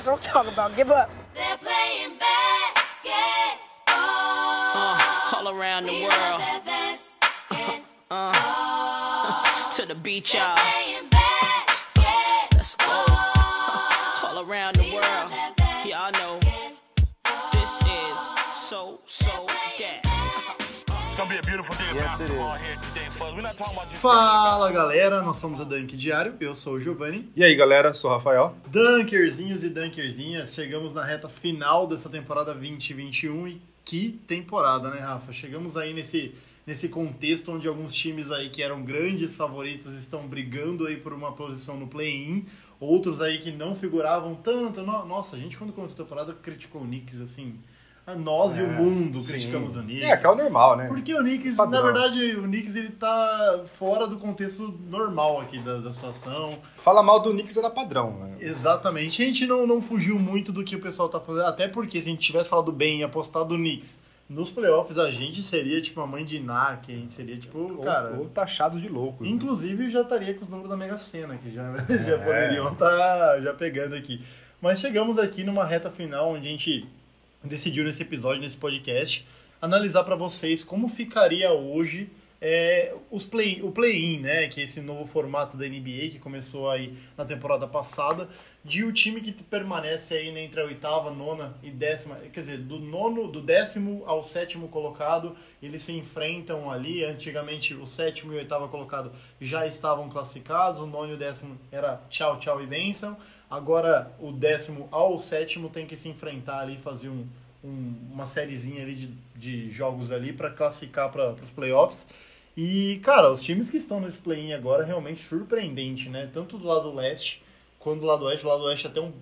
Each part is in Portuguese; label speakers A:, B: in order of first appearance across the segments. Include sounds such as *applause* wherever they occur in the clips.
A: That's what I'm talking about. Give up.
B: They're playing basketball.
C: Uh, all around the
B: We
C: world.
B: love that basketball.
C: To the beach, y'all.
B: Playing basketball.
C: Let's go. All around the world. Y'all know this is so,
D: Fala galera, nós somos a Dunk Diário, eu sou o Giovanni.
E: E aí, galera, sou o Rafael.
D: Dunkerzinhos e Dunkerzinhas, chegamos na reta final dessa temporada 2021 e que temporada, né, Rafa? Chegamos aí nesse, nesse contexto onde alguns times aí que eram grandes favoritos estão brigando aí por uma posição no play-in, outros aí que não figuravam tanto. No- Nossa, a gente quando começou a temporada criticou o Knicks assim, nós e o mundo criticamos o Knicks.
E: É, que é o normal, né?
D: Porque o Knicks,
E: Padrão.
D: na verdade, o Knicks ele tá fora do contexto normal aqui da, da situação.
E: Fala mal do Knicks era padrão, né?
D: Exatamente. A gente não, não fugiu muito do que o pessoal tá fazendo, até porque se a gente tivesse falado bem e apostado no Knicks nos playoffs, a gente seria tipo a mãe de Ná, que a gente seria tipo,
E: Ou,
D: cara.
E: ou taxado de loucos. né?
D: Inclusive já estaria com os números da Mega Sena, que já, *laughs*
E: É.
D: já poderiam estar já pegando aqui. Mas chegamos aqui numa reta final onde a gente decidiu nesse episódio, nesse podcast, analisar para vocês como ficaria hoje é, os play, o play-in, né? Que é esse novo formato da NBA que começou aí na temporada passada, de o time que permanece aí né, entre a oitava, nona e décima, quer dizer, do nono, do décimo ao sétimo colocado, eles se enfrentam ali. Antigamente o sétimo e o oitavo colocado já estavam classificados, o nono e o décimo era tchau, tchau e benção. Agora o décimo ao sétimo tem que se enfrentar ali, fazer um, um- uma sériezinha ali de, de jogos ali para classificar para os playoffs. E, cara, os times que estão nesse play-in agora é realmente surpreendente, né? Tanto do lado leste quanto do lado oeste. Do lado oeste até um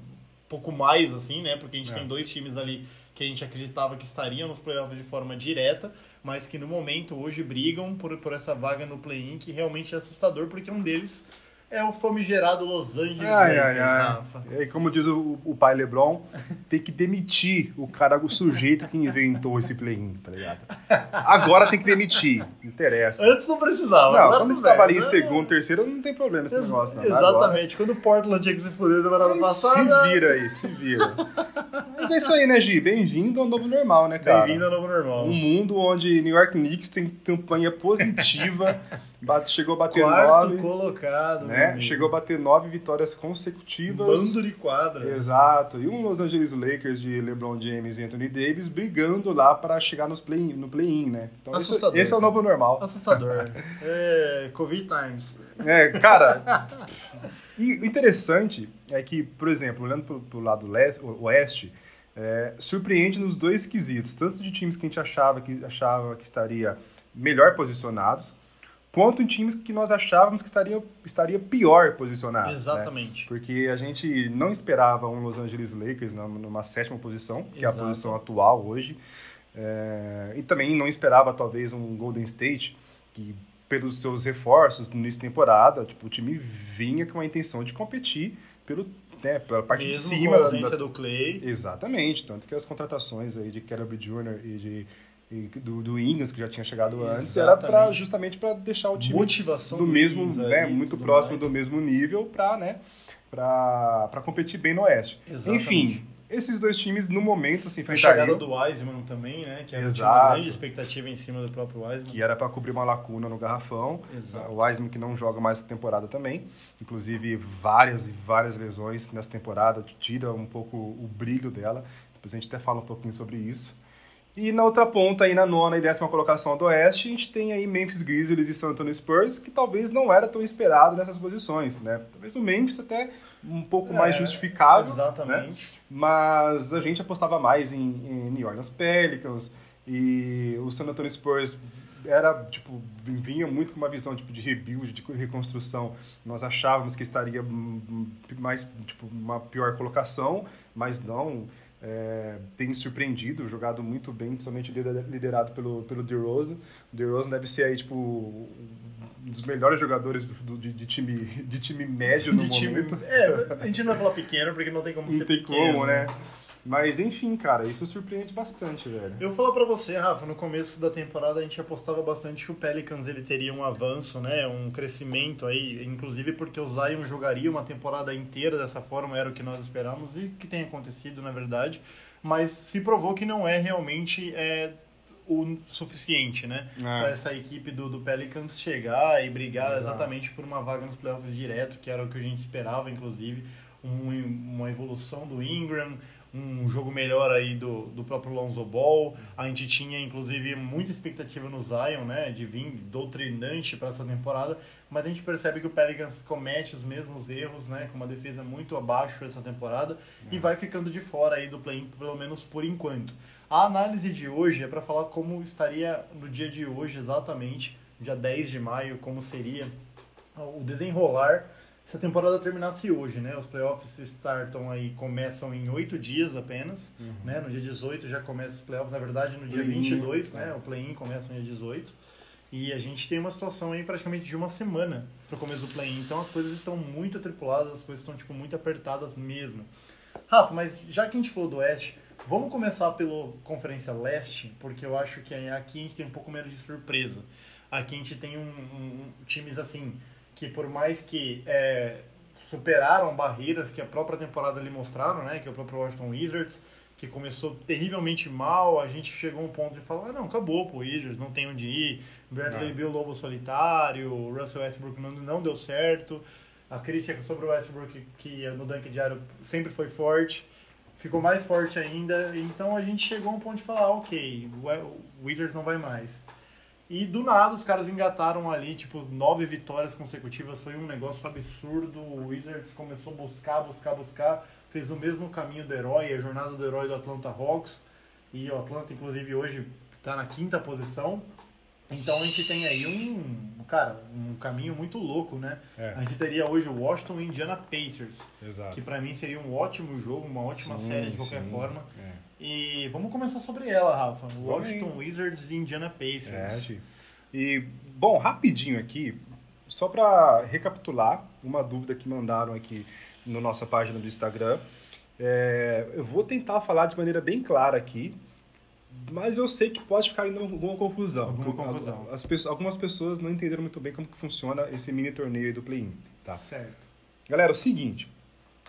D: pouco mais, assim, né? Porque a gente
E: É.
D: tem dois times ali que a gente acreditava que estariam nos playoffs de forma direta, mas que no momento hoje brigam por, por essa vaga no play-in, que realmente é assustador, porque um deles é o famigerado Los Angeles
E: Ai,
D: Lakers,
E: ai, ai.
D: Rafa.
E: E aí, como diz o, o pai Lebron, tem que demitir o cara, o sujeito que inventou esse play-in, tá ligado? Agora tem que demitir. Não interessa.
D: Antes não precisava.
E: Não,
D: agora
E: quando tava ali em
D: né?
E: segundo, terceiro, não tem problema esse negócio, não.
D: Exatamente. Quando o Portland tinha que se fuder na
E: Agora,
D: passada.
E: se vira aí, se vira. Mas é isso aí, né, Gi? Bem-vindo ao novo normal, né, cara?
D: Bem-vindo ao novo normal.
E: Um mundo onde New York Knicks tem campanha positiva, bate- chegou a bater
D: Quarto
E: nove,
D: colocado.
E: né? Chegou a bater nove vitórias consecutivas.
D: Bando de quadra.
E: Exato. E um Los Angeles Lakers de LeBron James e Anthony Davis brigando lá para chegar nos play no play-in, né? Então esse,
D: Assustador.
E: esse é o novo normal.
D: Assustador. *laughs* é, Covid times.
E: É, cara. *laughs* e o interessante é que, por exemplo, olhando pro, pro lado leste, oeste, é, surpreende nos dois quesitos, tanto de times que a gente achava que, achava que estaria melhor posicionados, quanto em times que nós achávamos que estaria, estaria pior posicionado. né?
D: Exatamente.
E: Porque a gente não esperava um Los Angeles Lakers numa sétima posição, que é a
D: Exato.
E: posição atual hoje. É, e também não esperava, talvez, um Golden State, que pelos seus reforços no início da temporada, tipo, o time vinha com a intenção de competir pelo, né, pela parte
D: Mesmo
E: de cima.
D: com a
E: da-
D: ausência do Clay.
E: Exatamente, tanto que as contratações aí de Caleb Jr. e, de, do, do Ingles, que já tinha chegado antes, era pra,
D: Exatamente.
E: justamente para deixar o time
D: Motivação
E: do mesmo, né,
D: ali
E: muito próximo
D: mais.
E: do mesmo nível para, né, competir bem no Oeste.
D: Exatamente.
E: Enfim, esses dois times no momento se
D: A chegada do Wiseman também, né? Que era
E: Exato.
D: uma grande expectativa em cima do próprio Wiseman.
E: que era para cobrir uma lacuna no garrafão.
D: Exato.
E: O Wiseman que não joga mais essa temporada também, inclusive várias e várias lesões nessa temporada tira um pouco o brilho dela. Depois a gente até fala um pouquinho sobre isso. E na outra ponta, aí na nona e décima colocação do Oeste, a gente tem aí Memphis Grizzlies e San Antonio Spurs, que talvez não era tão esperado nessas posições, né? Talvez o Memphis até um pouco mais
D: É,
E: justificável, né?
D: Exatamente.
E: mas a gente apostava mais em, em New Orleans Pelicans e o San Antonio Spurs era tipo vinha muito com uma visão tipo de rebuild, de reconstrução. Nós achávamos que estaria mais tipo uma pior colocação, mas não. É, tem surpreendido, jogado muito bem, principalmente lider- liderado pelo pelo DeRozan. O DeRozan deve ser aí tipo um dos melhores jogadores do, de, de time de time médio *laughs* no
D: de time.
E: momento.
D: É, a gente não vai falar pequeno porque não tem como
E: Não
D: ser
E: tem
D: pequeno.
E: como, né? Mas enfim, cara, isso surpreende bastante, velho.
D: Eu vou falar pra você, Rafa, no começo da temporada a gente apostava bastante que o Pelicans ele teria um avanço, né, um crescimento aí, inclusive porque o Zion jogaria uma temporada inteira dessa forma, era o que nós esperávamos e que tem acontecido, na verdade, mas se provou que não é realmente é, o suficiente, né,
E: É.
D: pra essa equipe do, do Pelicans chegar e brigar
E: Exato.
D: exatamente por uma vaga nos playoffs direto, que era o que a gente esperava, inclusive, um- uma evolução do Ingram, um jogo melhor aí do, do próprio Lonzo Ball. A gente tinha, inclusive, muita expectativa no Zion, né? De vir doutrinante para essa temporada. Mas a gente percebe que o Pelicans comete os mesmos erros, né? Com uma defesa muito abaixo essa temporada. E vai ficando de fora aí do play pelo menos por enquanto. A análise de hoje é para falar como estaria no dia de hoje, exatamente, dia 10 de maio, como seria o desenrolar se a temporada terminasse hoje, né? Os playoffs startam aí, começam em oito dias apenas, né? No dia 18 já começa os playoffs, na verdade no dia
E: Play-in,
D: 22,
E: né?
D: né? O play-in começa no dia 18. E a gente tem uma situação aí praticamente de uma semana pro começo do play-in. Então as coisas estão muito atripuladas, as coisas estão tipo muito apertadas mesmo. Rafa, mas já que a gente falou do Oeste, vamos começar pela Conferência Leste, porque eu acho que aqui a gente tem um pouco menos de surpresa. Aqui a gente tem um, um- times assim que por mais que é, superaram barreiras que a própria temporada lhe mostraram, né? Que é o próprio Washington Wizards, que começou terrivelmente mal, a gente chegou a um ponto de falar, ah, não, acabou, pô, Wizards, não tem onde ir, Bradley
E: É.
D: Bill Lobo solitário, Russell Westbrook não, não deu certo, a crítica sobre o Westbrook, que no dunk diário sempre foi forte, ficou mais forte ainda, então a gente chegou a um ponto de falar, ok, o o Wizards não vai mais. E do nada os caras engataram ali, tipo, nove vitórias consecutivas. Foi um negócio absurdo. O Wizards começou a buscar, buscar, buscar. Fez o mesmo caminho do herói, a jornada do herói do Atlanta Hawks. E o Atlanta, inclusive, hoje está na quinta posição. Então a gente tem aí um, cara, um caminho muito louco, né?
E: É.
D: A gente teria hoje o Washington e Indiana Pacers,
E: Exato.
D: que pra mim seria um ótimo jogo, uma ótima
E: Sim,
D: série de qualquer
E: sim.
D: forma.
E: É.
D: E vamos começar sobre ela, Rafa. Washington. Wizards e Indiana Pacers.
E: É. E, bom, rapidinho aqui, só para recapitular uma dúvida que mandaram aqui na nossa página do Instagram. É, eu vou tentar falar de maneira bem clara aqui, mas eu sei que pode ficar ainda alguma confusão.
D: Alguma confusão.
E: As pessoas, algumas pessoas não entenderam muito bem como que funciona esse mini torneio aí do play-in. Tá?
D: Certo.
E: Galera, é o seguinte,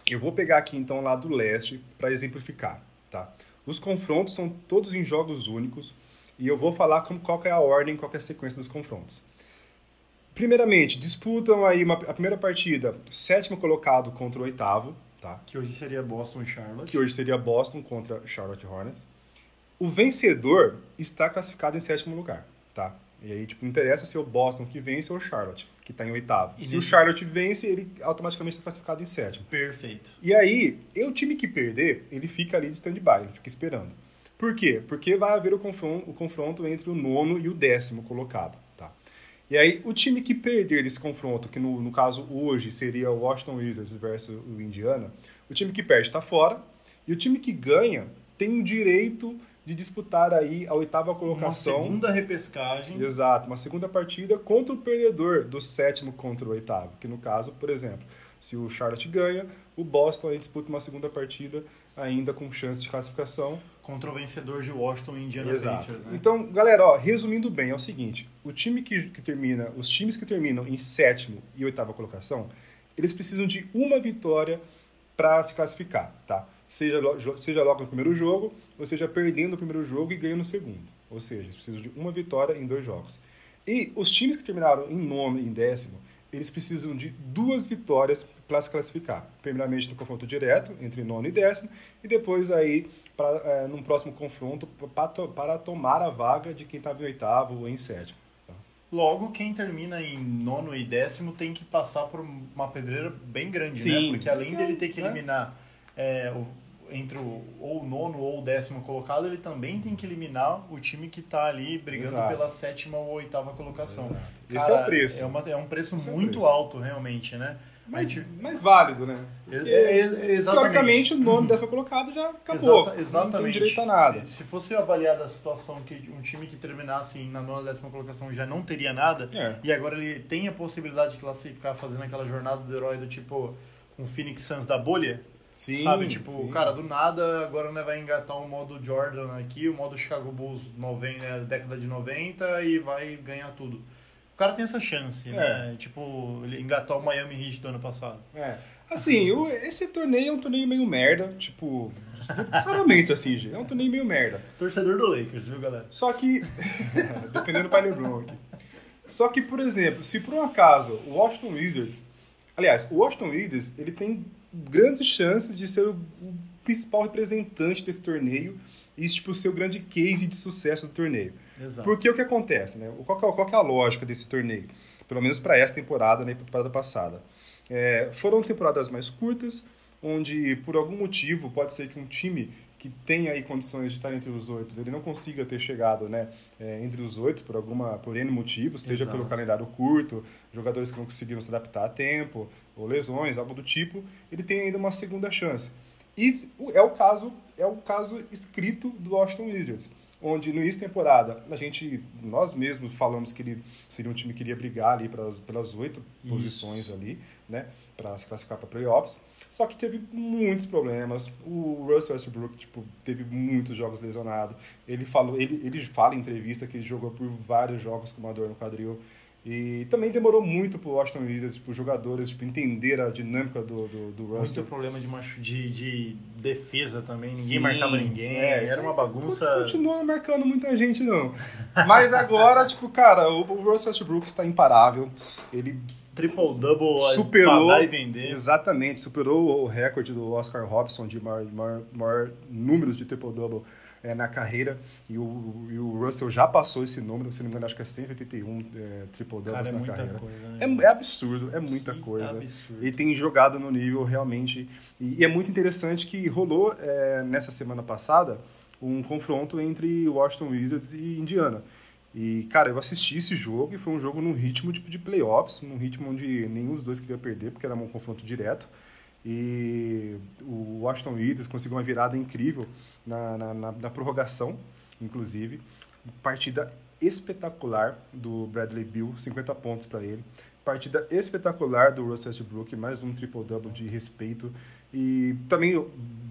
E: eu vou pegar aqui então lá do leste para exemplificar, tá? Os confrontos são todos em jogos únicos e eu vou falar como, qual é a ordem, qual é a sequência dos confrontos. Primeiramente, disputam aí uma- a primeira partida, sétimo colocado contra o oitavo, tá?
D: Que hoje seria Boston e Charlotte.
E: Que hoje seria Boston contra Charlotte Hornets. O vencedor está classificado em sétimo lugar, tá? E aí, tipo, não interessa se é o Boston que vence ou o Charlotte, que está em oitavo.
D: E
E: se o Charlotte vence, ele automaticamente está classificado em sétimo.
D: Perfeito.
E: E aí, e o time que perder, ele fica ali de stand-by, ele fica esperando. Por quê? Porque vai haver o confronto, o confronto entre o nono e o décimo colocado, tá? E aí, o time que perder desse confronto, que no, no caso hoje seria o Washington Wizards versus o Indiana, o time que perde está fora, e o time que ganha tem o direito de disputar aí a oitava
D: Uma
E: colocação.
D: segunda repescagem.
E: Exato, uma segunda partida contra o perdedor do sétimo contra o oitavo. Que no caso, por exemplo, se o Charlotte ganha, o Boston aí disputa uma segunda partida ainda com chance de classificação.
D: Contra o vencedor de Washington e Indiana
E: Exato.
D: Pacers, né?
E: Então, galera, ó, resumindo bem, é o seguinte: o time que, que termina, os times que terminam em sétimo e oitava colocação, eles precisam de uma vitória para se classificar, tá? Seja, seja logo no primeiro jogo, ou seja perdendo o primeiro jogo e ganhando no segundo. Ou seja, eles precisam de uma vitória em dois jogos. E os times que terminaram em nono e em décimo, eles precisam de duas vitórias para se classificar. Primeiramente no confronto direto entre nono e décimo, e depois aí pra, é, num próximo confronto pra para tomar a vaga de quem estava em oitavo ou em sétimo. tá?
D: Logo, quem termina em nono e décimo tem que passar por uma pedreira bem grande, né?
E: Sim.
D: Porque além dele ter que
E: É.
D: eliminar é, entre o, ou o nono ou o décimo colocado, ele também tem que eliminar o time que está ali brigando
E: Exato.
D: pela sétima ou oitava colocação.
E: Exato. Esse é o preço.
D: É, uma- é um preço
E: Esse é
D: muito
E: preço.
D: alto, realmente, né?
E: Mas,
D: gente-
E: mas válido, né?
D: É-
E: Porque,
D: é- é-
E: teoricamente, o nome dessa colocado já acabou.
D: Exata- exatamente.
E: Não tem direito a nada.
D: Se, se fosse avaliada a situação que um time que terminasse na nona décima colocação já não teria nada,
E: É.
D: e agora ele tem a possibilidade de classificar fazendo aquela jornada do herói do tipo um Phoenix Suns da bolha,
E: Sim,
D: Sabe, tipo,
E: sim.
D: cara, do nada, agora né, vai engatar o modo Jordan aqui, o modo Chicago Bulls 90, né, década de 90 e vai ganhar tudo. O cara tem essa chance, né? Tipo, ele engatar o Miami Heat do ano passado.
E: É. Assim, o- esse torneio é um torneio meio merda, tipo, claramente assim, gente, é um torneio meio merda.
D: Torcedor do Lakers, viu, galera?
E: Só que, *laughs* dependendo do pai LeBron aqui. Só que, por exemplo, se por um acaso o Washington Wizards, aliás, o Washington Wizards, ele tem grandes chances de ser o, o principal representante desse torneio e tipo ser o grande case de sucesso do torneio.
D: Exato.
E: Porque o que acontece, né? Qual que é, qual é a lógica desse torneio? Pelo menos para essa temporada, né? Para a temporada passada. É, foram temporadas mais curtas, onde por algum motivo pode ser que um time que tenha aí condições de estar entre os oito, ele não consiga ter chegado, né, é, entre os oito por alguma por N motivo, seja
D: Exato.
E: pelo calendário curto, jogadores que não conseguiram se adaptar a tempo, ou lesões, algo do tipo, ele tem ainda uma segunda chance. E é o caso é o caso escrito do Washington Wizards, onde no início da temporada a gente nós mesmos falamos que ele seria um time que iria brigar ali pelas pelas oito posições ali, né, para se classificar para playoffs. Só que teve muitos problemas. O Russell Westbrook tipo, teve muitos jogos lesionado. Ele falou, ele, ele fala em entrevista que ele jogou por vários jogos com uma dor no quadril. E também demorou muito pro Washington Wizards, tipo, os jogadores, tipo, entender a dinâmica do, do, do
D: Muito
E: Russell.
D: problema de, machu- de, de defesa também, ninguém
E: Sim,
D: marcava ninguém,
E: é,
D: era uma bagunça.
E: Continua marcando muita gente, não. Mas agora, tipo, cara, o, o Russell Westbrook está imparável. Ele
D: Triple-double,
E: superou
D: e vender.
E: exatamente superou o recorde do Oscar Robson de maior, maior, maior números de triple double é, na carreira e o, e o Russell já passou esse número se não me engano acho que é 181 é, triple doubles
D: Cara, é
E: na carreira
D: coisa, né?
E: é, é absurdo é muita
D: Que
E: coisa
D: absurdo.
E: ele tem jogado no nível realmente e, e é muito interessante que rolou é, nessa semana passada um confronto entre Washington Wizards e Indiana e, cara, eu assisti esse jogo e foi um jogo num ritmo tipo de playoffs, num ritmo onde nenhum dos dois queria perder, porque era um confronto direto. E o Washington Wizards conseguiu uma virada incrível na, na, na- na prorrogação, inclusive. Partida espetacular do Bradley Bill, 50 pontos para ele. Partida espetacular do Russell Westbrook, mais um triple-double de respeito. E também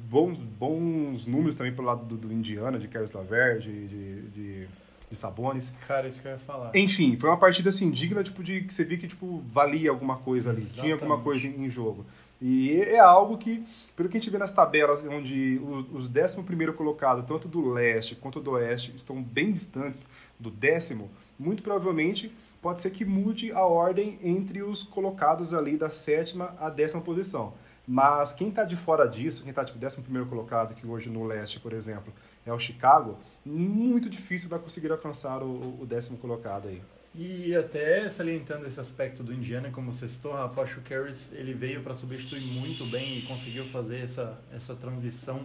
E: bons, bons números também pelo lado do, do Indiana, de Caris LaVert, de, de, de, de Sabonis.
D: Cara, isso que eu ia falar.
E: Enfim, foi uma partida assim, digna tipo, de que você via que tipo, valia alguma coisa ali, tinha alguma
D: Exatamente.
E: coisa em, em jogo. E é algo que, pelo que a gente vê nas tabelas, onde os, os 11 colocados, tanto do leste quanto do oeste, estão bem distantes do décimo, muito provavelmente pode ser que mude a ordem entre os colocados ali da sétima à décima posição. Mas quem está de fora disso, quem está tipo décimo primeiro colocado, que hoje no leste, por exemplo, é o Chicago, muito difícil vai conseguir alcançar o, o décimo colocado aí.
D: E até salientando esse aspecto do Indiana, como você citou, Rafa, acho que o Harris ele veio para substituir muito bem e conseguiu fazer essa, essa transição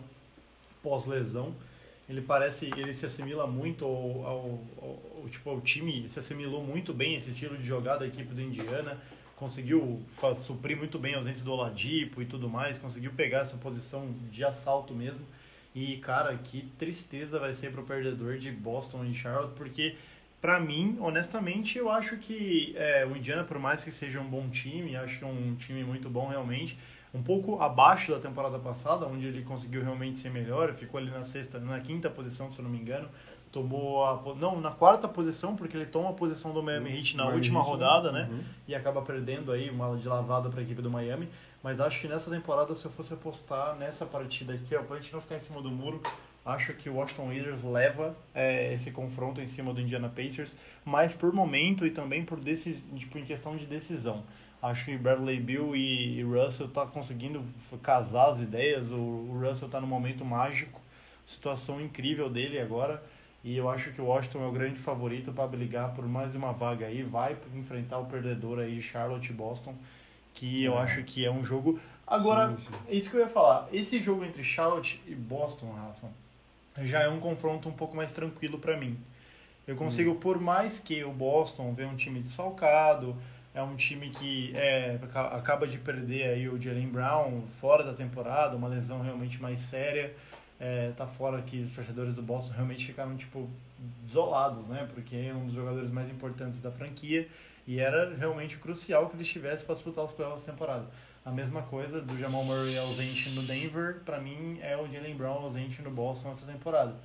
D: pós-lesão. Ele parece, ele se assimila muito ao, ao, ao- tipo, ao time, se assimilou muito bem esse estilo de jogada da equipe do Indiana, conseguiu fa- suprir muito bem a ausência do Oladipo e tudo mais, conseguiu pegar essa posição de assalto mesmo. E, cara, que tristeza vai ser pro perdedor de Boston e Charlotte, porque Pra mim, honestamente, eu acho que é, o Indiana, por mais que seja um bom time, acho que é um time muito bom realmente, um pouco abaixo da temporada passada, onde ele conseguiu realmente ser melhor, ficou ali na sexta, na quinta posição, se eu não me engano, tomou a, não, na quarta posição, porque ele toma a posição do Miami Heat na
E: Miami
D: última
E: Heat, né?
D: rodada, né?
E: Uhum.
D: E acaba perdendo aí uma de lavada para a equipe do Miami, mas acho que nessa temporada, se eu fosse apostar nessa partida aqui, ó, pra gente não ficar em cima do muro, acho que o Washington Wizards leva é, esse confronto em cima do Indiana Pacers, mas por momento e também por desse, tipo, em questão de decisão. Acho que Bradley Bill e Russell tá conseguindo casar as ideias. O, Russell tá no momento mágico, situação incrível dele agora. E eu acho que o Washington é o grande favorito para brigar por mais uma vaga aí. Vai enfrentar o perdedor aí, Charlotte e Boston, que eu
E: É.
D: acho que é um jogo. Agora,
E: Sim, sim.
D: é isso que eu ia falar. Esse jogo entre Charlotte e Boston, Rafa, já é um confronto um pouco mais tranquilo para mim. Eu consigo, por mais que o Boston venha um time desfalcado, é um time que é, aca- acaba de perder aí o Jalen Brown fora da temporada, uma lesão realmente mais séria. é, tá fora que os torcedores do Boston realmente ficaram, tipo, desolados, né? Porque é um dos jogadores mais importantes da franquia e era realmente crucial que ele estivesse para disputar os playoffs da temporada. A mesma coisa do Jamal Murray ausente no Denver, para mim é o Jalen Brown ausente no Boston essa temporada.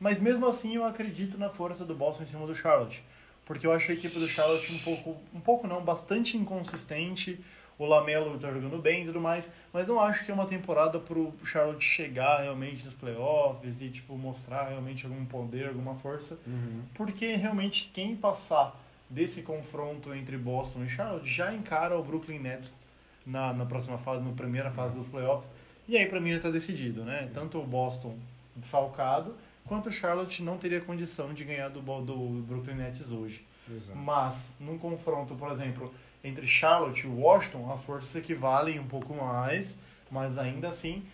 D: Mas mesmo assim eu acredito na força do Boston em cima do Charlotte, porque eu acho a equipe do Charlotte um pouco, um pouco não, bastante inconsistente. O Lamelo tá jogando bem e tudo mais, mas não acho que é uma temporada pro Charlotte chegar realmente nos playoffs e tipo mostrar realmente algum poder, alguma força, porque realmente quem passar desse confronto entre Boston e Charlotte já encara o Brooklyn Nets na, na próxima fase, na primeira fase dos playoffs. E aí pra mim já tá decidido, né? Tanto o Boston falcado, quanto o Charlotte não teria condição de ganhar do, do Brooklyn Nets hoje.
E: Exato.
D: Mas num confronto, por exemplo, entre Charlotte e Washington, as forças equivalem um pouco mais, mas ainda assim,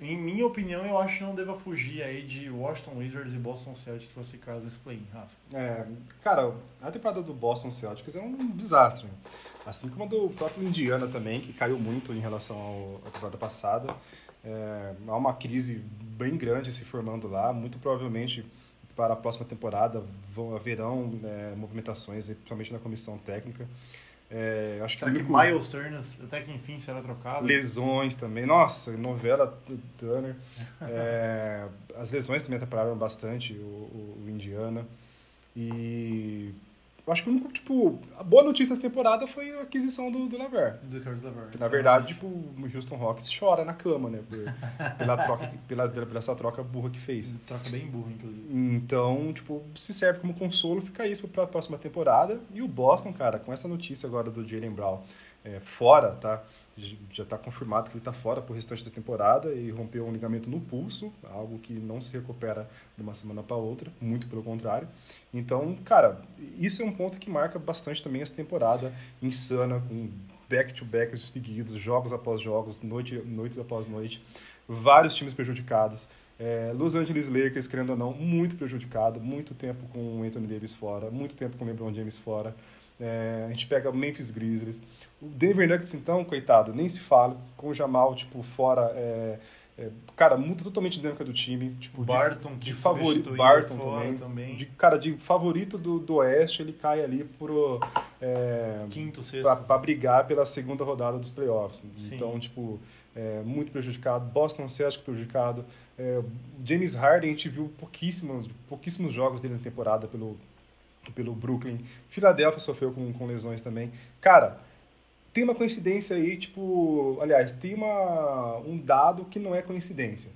D: em minha opinião, eu acho que não deva fugir aí de Washington Wizards e Boston Celtics classificados nesse play-in, Rafa.
E: É, cara, a temporada do Boston Celtics é um desastre. Assim como a do próprio Indiana também, que caiu muito em relação ao- à temporada passada. É, há uma crise bem grande se formando lá. Muito provavelmente para a próxima temporada vão, haverão é, movimentações, principalmente na comissão técnica. É, acho que
D: Será
E: o
D: que
E: único-
D: Miles Turner até que enfim será trocado?
E: Lesões também. Nossa, novela Turner. É, as lesões também atrapalharam bastante o, o, o Indiana. E eu acho que o único, tipo, a boa notícia dessa temporada foi a aquisição do, do Laver.
D: Do Curtis LeVert.
E: Que, na verdade, tipo, o Houston Rockets chora na cama, né? por- pela, troca, pela, pela essa troca burra que fez.
D: Troca bem burro, inclusive.
E: Então, tipo, se serve como consolo, fica isso para a próxima temporada. E o Boston, cara, com essa notícia agora do Jalen Brown é, fora, tá? Já tá confirmado que ele tá fora pro restante da temporada e rompeu um ligamento no pulso, algo que não se recupera de uma semana para outra, muito pelo contrário. Então, cara, isso é um ponto que marca bastante também essa temporada insana, com back-to-backs seguidos, jogos após jogos, noite, noites após noite, vários times prejudicados. É, Los Angeles Lakers, querendo ou não, muito prejudicado, muito tempo com o Anthony Davis fora, muito tempo com o LeBron James fora. É, a gente pega o Memphis Grizzlies. O Denver Nuggets, então, coitado, nem se fala. Com o Jamal, tipo, fora. é, é, cara, muda totalmente a dinâmica do time. Tipo, de-
D: Barton, que
E: de, favorito.
D: substituiu
E: Barton também.
D: também.
E: De, cara, de favorito do, do Oeste, ele cai ali pro. É,
D: Quinto, sexto.
E: pra, pra brigar pela segunda rodada dos playoffs.
D: Sim.
E: Então, tipo, é, muito prejudicado. Boston Celtics prejudicado. É, James Harden, a gente viu pouquíssimos, pouquíssimos jogos dele na temporada pelo, pelo Brooklyn. Philadelphia sofreu com, com lesões também. Cara, tem uma coincidência aí, tipo... Aliás, tem uma, um dado que não é coincidência.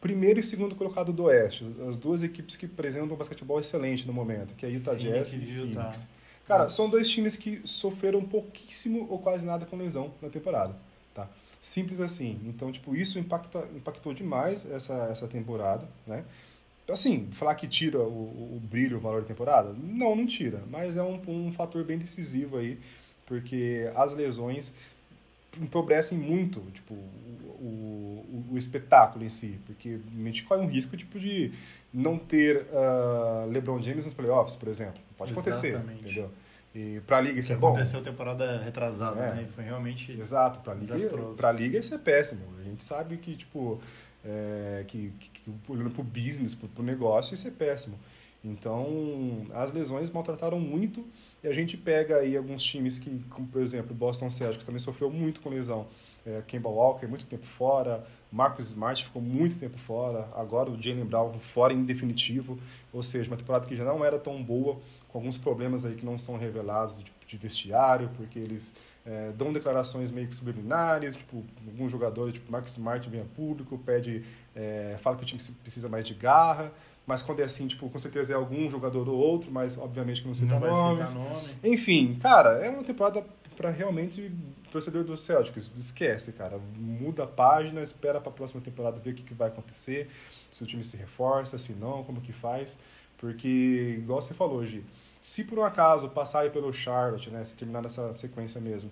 E: Primeiro e segundo colocado do Oeste. As duas equipes que apresentam um basquetebol excelente no momento, que é Utah
D: Phoenix
E: Jazz e
D: e Utah.
E: Phoenix. Cara, são dois times que sofreram pouquíssimo ou quase nada com lesão na temporada, tá? Simples assim. Então, tipo, isso impacta, impactou demais essa, essa temporada, né? Assim, falar que tira o, o, o brilho, o valor da temporada? Não, não tira. Mas é um, um fator bem decisivo aí, porque as lesões empobrecem muito, tipo, o, o, o espetáculo em si, porque a gente corre um risco, tipo, de não ter ah, LeBron James nos playoffs, por exemplo. Pode acontecer,
D: Exatamente.
E: entendeu? E pra liga isso
D: Que
E: é bom.
D: aconteceu temporada retrasada,
E: É.
D: né? E foi realmente
E: Exato, pra liga, pra liga isso é péssimo. A gente sabe que, tipo, é, que, que, que olhando pro business, pro, pro negócio, isso é péssimo. Então, as lesões maltrataram muito e a gente pega aí alguns times que, como por exemplo, o Boston Celtics também sofreu muito com lesão. É, Kemba Walker, muito tempo fora. Marcus Smart ficou muito tempo fora. Agora o Jalen Brown fora em definitivo. Ou seja, uma temporada que já não era tão boa, com alguns problemas aí que não são revelados de, de vestiário, porque eles é, dão declarações meio que subliminares. Tipo, alguns jogadores, tipo Marcus Smart, vem a público, pede, é, fala que o time precisa mais de garra. Mas quando é assim, tipo, com certeza é algum jogador ou outro, mas obviamente que não cita
D: não vai
E: nomes.
D: nome.
E: Enfim, cara, é uma temporada para realmente torcedor do Celtics. Esquece, cara. Muda a página, espera para a próxima temporada ver o que, que vai acontecer, se o time se reforça, se não, como que faz. Porque, igual você falou, Gi, se por um acaso passar aí pelo Charlotte, né, se terminar nessa sequência mesmo,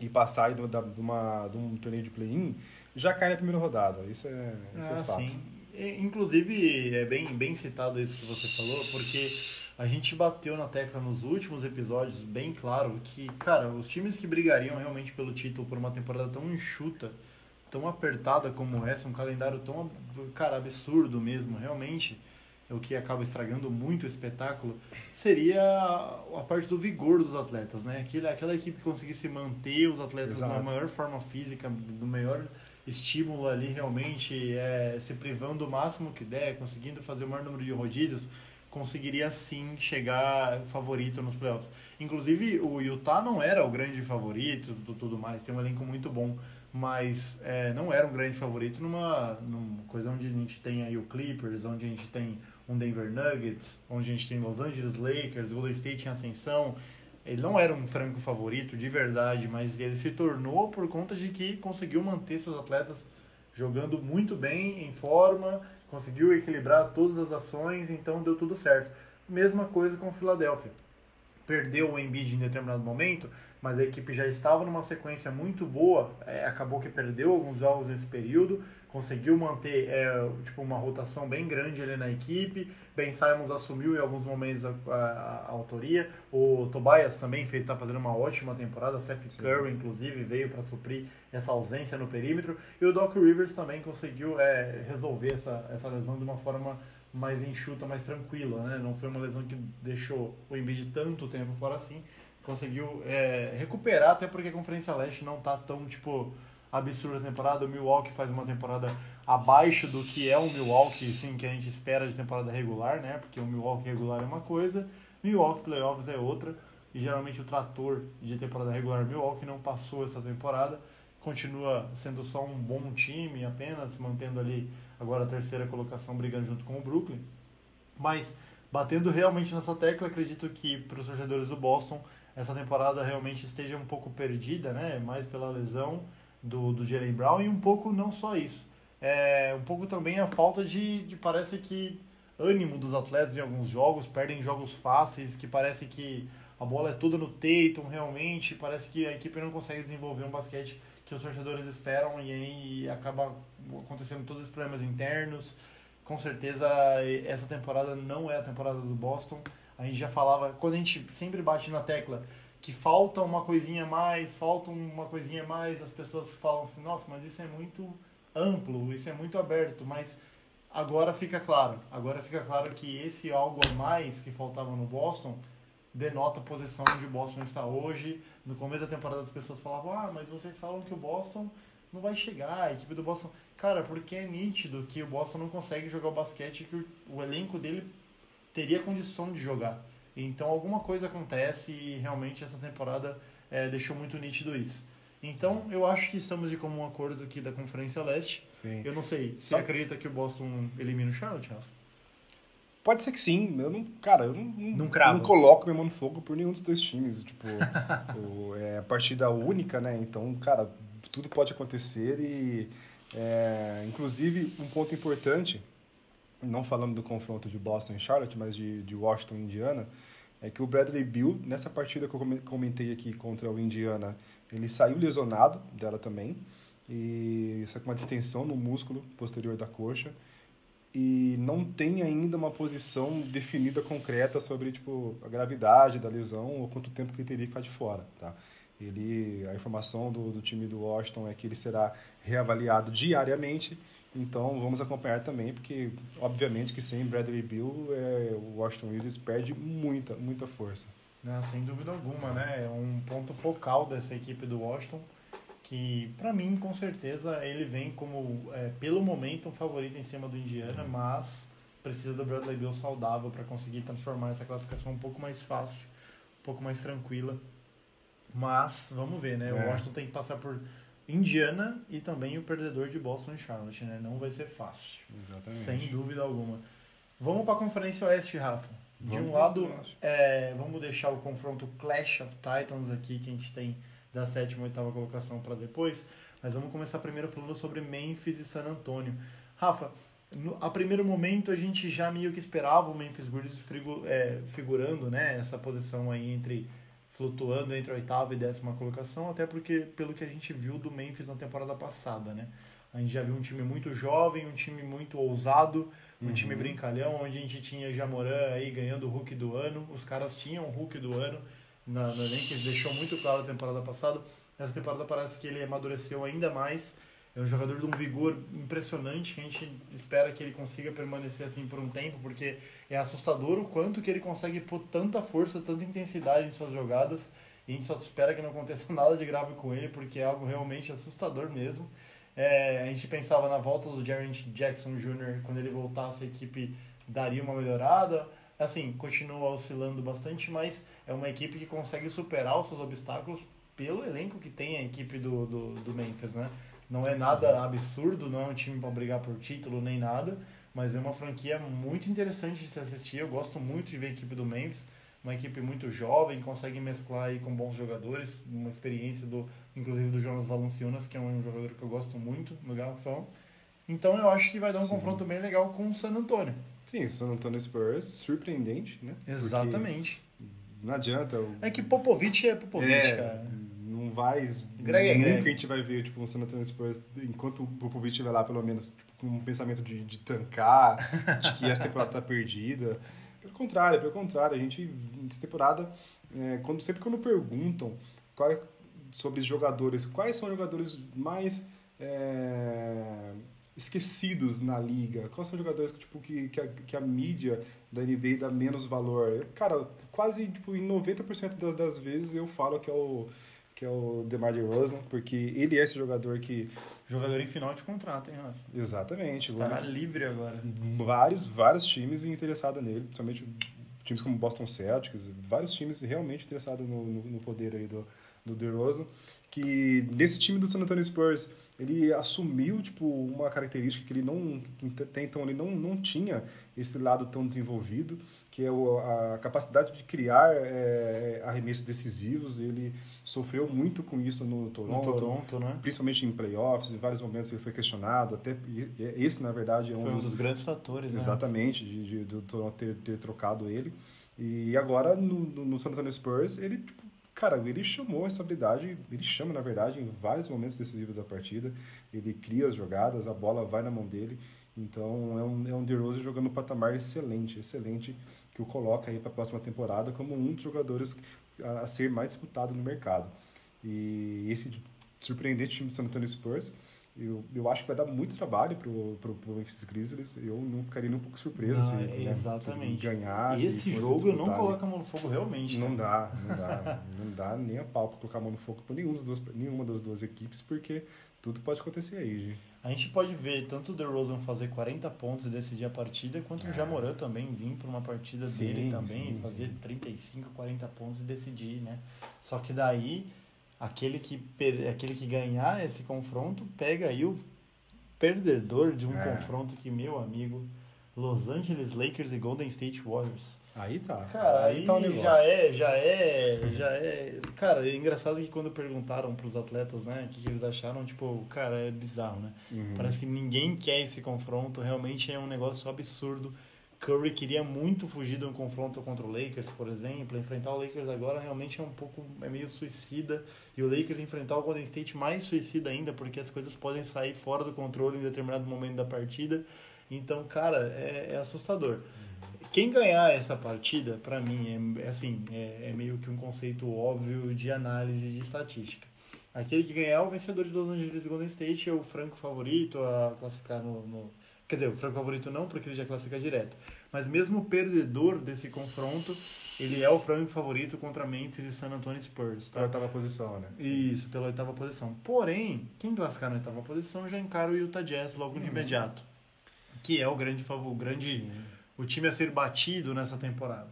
E: e passar aí de, uma- de uma, de um torneio de play-in, já cai na primeira rodada. Isso é, isso é
D: Ah,
E: fato.
D: sim. Inclusive, é bem, bem citado isso que você falou, porque a gente bateu na tecla nos últimos episódios, bem claro, que, cara, os times que brigariam realmente pelo título por uma temporada tão enxuta, tão apertada como essa, um calendário tão, cara, absurdo mesmo, realmente, é o que acaba estragando muito o espetáculo, seria a parte do vigor dos atletas, né? Aquela, aquela equipe que conseguisse manter os atletas
E: Exato.
D: na maior forma física, do maior estímulo ali, realmente, é, se privando o máximo que der, conseguindo fazer o maior número de rodízios, conseguiria sim chegar favorito nos playoffs. Inclusive, o Utah não era o grande favorito e tudo mais, tem um elenco muito bom, mas é, não era um grande favorito numa, numa coisa onde a gente tem aí o Clippers, onde a gente tem um Denver Nuggets, onde a gente tem Los Angeles Lakers, Golden State em ascensão. Ele não era um franco favorito de verdade, mas ele se tornou por conta de que conseguiu manter seus atletas jogando muito bem, em forma, conseguiu equilibrar todas as ações, então deu tudo certo. Mesma coisa com o Philadelphia. Perdeu o Embiid em determinado momento, mas a equipe já estava numa sequência muito boa, é, acabou que perdeu alguns jogos nesse período, conseguiu manter é, tipo uma rotação bem grande ali na equipe. Ben Simons assumiu em alguns momentos a, a- a autoria. O Tobias também está fazendo uma ótima temporada. Seth Curry, inclusive, veio para suprir essa ausência no perímetro. E o Doc Rivers também conseguiu é, resolver essa, essa lesão de uma forma mais enxuta, mais tranquila. Né? Não foi uma lesão que deixou o Embiid tanto tempo fora assim. Conseguiu é, recuperar, até porque a Conferência Leste não tá tão, tipo, absurda a temporada. O Milwaukee faz uma temporada abaixo do que é o Milwaukee, sim, que a gente espera de temporada regular, né? Porque o Milwaukee regular é uma coisa, Milwaukee Playoffs é outra. E geralmente o trator de temporada regular Milwaukee não passou essa temporada. Continua sendo só um bom time apenas, mantendo ali agora a terceira colocação, brigando junto com o Brooklyn. Mas batendo realmente nessa tecla, acredito que para os torcedores do Boston essa temporada realmente esteja um pouco perdida, né? Mais pela lesão do, do Jalen Brown e um pouco não só isso. É, um pouco também a falta de, de parece que ânimo dos atletas em alguns jogos, perdem jogos fáceis, que parece que a bola é toda no Tatum realmente, parece que a equipe não consegue desenvolver um basquete que os torcedores esperam e aí acaba acontecendo todos os problemas internos. Com certeza essa temporada não é a temporada do Boston. A gente já falava, quando a gente sempre bate na tecla que falta uma coisinha mais, falta uma coisinha mais, as pessoas falam assim, nossa, mas isso é muito amplo, isso é muito aberto, mas agora fica claro, agora fica claro que esse algo a mais que faltava no Boston denota a posição onde o Boston está hoje. No começo da temporada as pessoas falavam, ah, mas vocês falam que o Boston não vai chegar, a equipe do Boston... Cara, porque é nítido que o Boston não consegue jogar o basquete que o, o elenco dele teria condição de jogar. Então alguma coisa acontece e realmente essa temporada é, deixou muito nítido isso. Então eu acho que estamos de comum acordo aqui da Conferência Leste.
E: Sim.
D: Eu não sei, você
E: Só-
D: acredita que o Boston elimina o Charlotte, Rafa?
E: Pode ser que sim. Eu não, cara, eu não,
D: Não
E: não coloco minha mão no fogo por nenhum dos dois times. Tipo, *laughs* o- é a partida única, né? Então, cara, tudo pode acontecer e, é, inclusive, um ponto importante, não falando do confronto de Boston e Charlotte, mas de, de Washington e Indiana, é que o Bradley Bill, nessa partida que eu come- comentei aqui contra o Indiana, ele saiu lesionado dela também, e só com uma distensão no músculo posterior da coxa e não tem ainda uma posição definida concreta sobre tipo a gravidade da lesão ou quanto tempo que ele teria que ficar de fora, tá? Ele a informação do, do time do Washington é que ele será reavaliado diariamente, então vamos acompanhar também porque obviamente que sem Bradley Bill é, o Washington Wizards perde muita muita força.
D: Não, sem dúvida alguma, né? É um ponto focal dessa equipe do Washington, que pra mim, com certeza, ele vem como, é, pelo momento, um favorito em cima do Indiana, mas precisa do Bradley Bill saudável para conseguir transformar essa classificação um pouco mais fácil, um pouco mais tranquila. Mas, vamos ver, né? O
E: É.
D: Washington tem que passar por Indiana e também o perdedor de Boston e Charlotte, né? Não vai ser fácil.
E: Exatamente.
D: Sem dúvida alguma. Vamos para a Conferência Oeste, Rafa. De um
E: Vamos
D: lado,
E: pra Oeste.
D: é, vamos deixar o confronto Clash of Titans aqui, que a gente tem da sétima e oitava colocação para depois. Mas vamos começar primeiro falando sobre Memphis e San Antonio. Rafa, no, a primeiro momento a gente já meio que esperava o Memphis Grizzlies frigo- é, figurando né, essa posição aí entre flutuando entre a oitava e décima colocação, até porque pelo que a gente viu do Memphis na temporada passada, né? A gente já viu um time muito jovem, um time muito ousado, um time brincalhão, onde a gente tinha Jamoran aí ganhando o Hulk do ano. Os caras tinham o Hulk do ano na, no elenco, ele deixou muito claro a temporada passada. Essa temporada parece que ele amadureceu ainda mais. É um jogador de um vigor impressionante, a gente espera que ele consiga permanecer assim por um tempo, porque é assustador o quanto que ele consegue pôr tanta força, tanta intensidade em suas jogadas. E a gente só espera que não aconteça *laughs* nada de grave com ele, porque é algo realmente assustador mesmo. É, a gente pensava na volta do Jaren Jackson Jr., quando ele voltasse, a equipe daria uma melhorada. Assim, continua oscilando bastante, mas é uma equipe que consegue superar os seus obstáculos pelo elenco que tem a equipe do, do, do Memphis, né? Não é nada absurdo, não é um time para brigar por título nem nada, mas é uma franquia muito interessante de se assistir. Eu gosto muito de ver a equipe do Memphis, uma equipe muito jovem, consegue mesclar aí com bons jogadores, uma experiência do, inclusive do Jonas Valanciunas, que é um jogador que eu gosto muito no garrafão. Então eu acho que vai dar um confronto bem legal com o San Antonio.
E: Sim, San Antonio Spurs, surpreendente, né? Porque
D: Exatamente.
E: Não adianta. o-
D: É que Popovich é Popovich,
E: É,
D: cara.
E: Não vai.
D: Greg é
E: nunca
D: Greg.
E: a gente vai ver tipo, um San Antonio Spurs, enquanto o Popovich estiver lá, pelo menos, tipo, com um pensamento de, de tancar, de que essa temporada tá perdida. Pelo contrário, pelo contrário, a gente, nessa temporada, é, quando, sempre quando perguntam qual, sobre os jogadores, quais são os jogadores mais é, esquecidos na liga, quais são os jogadores que, tipo, que, que, a, que a mídia da NBA dá menos valor. Cara, quase tipo, em 90% das, das vezes eu falo que é o que é o DeMar DeRozan, porque ele é esse jogador que
D: Jogador em final de contrato, hein, Rafa?
E: exatamente,
D: Estará livre agora.
E: vários vários times interessados nele, principalmente times como Boston Celtics, vários times realmente interessados no, no, no poder aí do do DeRozan, que nesse time do San Antonio Spurs, ele assumiu tipo uma característica que ele não que até então ele não, não tinha esse lado tão desenvolvido, que é o, a capacidade de criar é, arremessos decisivos. Ele sofreu muito com isso no
D: No
E: Toronto,
D: Toronto, né?
E: principalmente em playoffs, em vários momentos ele foi questionado, até esse na verdade é um
D: Foi um
E: dos
D: dos grandes fatores, né?
E: Exatamente, de, de, do Toronto ter, ter trocado ele. E agora no, no, no San Antonio Spurs, ele, tipo, cara, ele chamou essa habilidade, ele chama, na verdade, em vários momentos decisivos da partida. Ele cria as jogadas, a bola vai na mão dele. Então é um, é um DeRozan jogando um patamar excelente, excelente, que o coloca aí para a próxima temporada como um dos jogadores a, a ser mais disputado no mercado. E esse surpreendente time do San Antonio Spurs, eu, eu acho que vai dar muito trabalho pro, pro, pro Memphis Grizzlies. Eu não ficaria nem um pouco surpreso
D: Não,
E: se,
D: é,
E: né, ele
D: exatamente.
E: ganhasse.
D: Esse jogo eu não coloco a mão no fogo realmente.
E: Não
D: cara.
E: dá, *laughs* não dá. não dá nem a pau pra colocar a mão no fogo por nenhuma das duas, nenhuma das duas equipes, porque tudo pode acontecer aí, gente.
D: A gente pode ver tanto o DeRozan fazer 40 pontos e decidir a partida, quanto o Jamoran também vir para uma partida
E: É. Sim,
D: dele também,
E: sim,
D: fazer
E: sim.
D: 35, 40 pontos e decidir, né? Só que daí, aquele que, per- aquele que ganhar esse confronto, pega aí o perdedor de um
E: É.
D: confronto que, meu amigo, Los Angeles Lakers e Golden State Warriors.
E: Aí tá.
D: Cara, aí,
E: tá o negócio.
D: já é, já é, *laughs* já é. Cara, é engraçado que quando perguntaram pros atletas, né, o que, que eles acharam, tipo, cara, é bizarro, né?
E: Uhum.
D: Parece que ninguém quer esse confronto, realmente é um negócio absurdo. Curry queria muito fugir de um confronto contra o Lakers, por exemplo. Enfrentar o Lakers agora realmente é um pouco, é meio suicida. E o Lakers enfrentar o Golden State mais suicida ainda, porque as coisas podem sair fora do controle em determinado momento da partida. Então, cara, é, é assustador. Quem ganhar essa partida, pra mim, é, é assim, é, é meio que um conceito óbvio de análise de estatística. Aquele que ganhar é o vencedor de Los Angeles Golden State é o franco favorito a classificar no, no- Quer dizer, o franco favorito não, porque ele já classifica direto. Mas mesmo o perdedor desse confronto, ele é o franco favorito contra Memphis e San Antonio Spurs. Tá?
E: oitava posição, né?
D: Isso, pela oitava posição. Porém, quem classificar na oitava posição já encara o Utah Jazz logo de imediato. Que é o grande favor, o grande. O time a ser batido nessa temporada.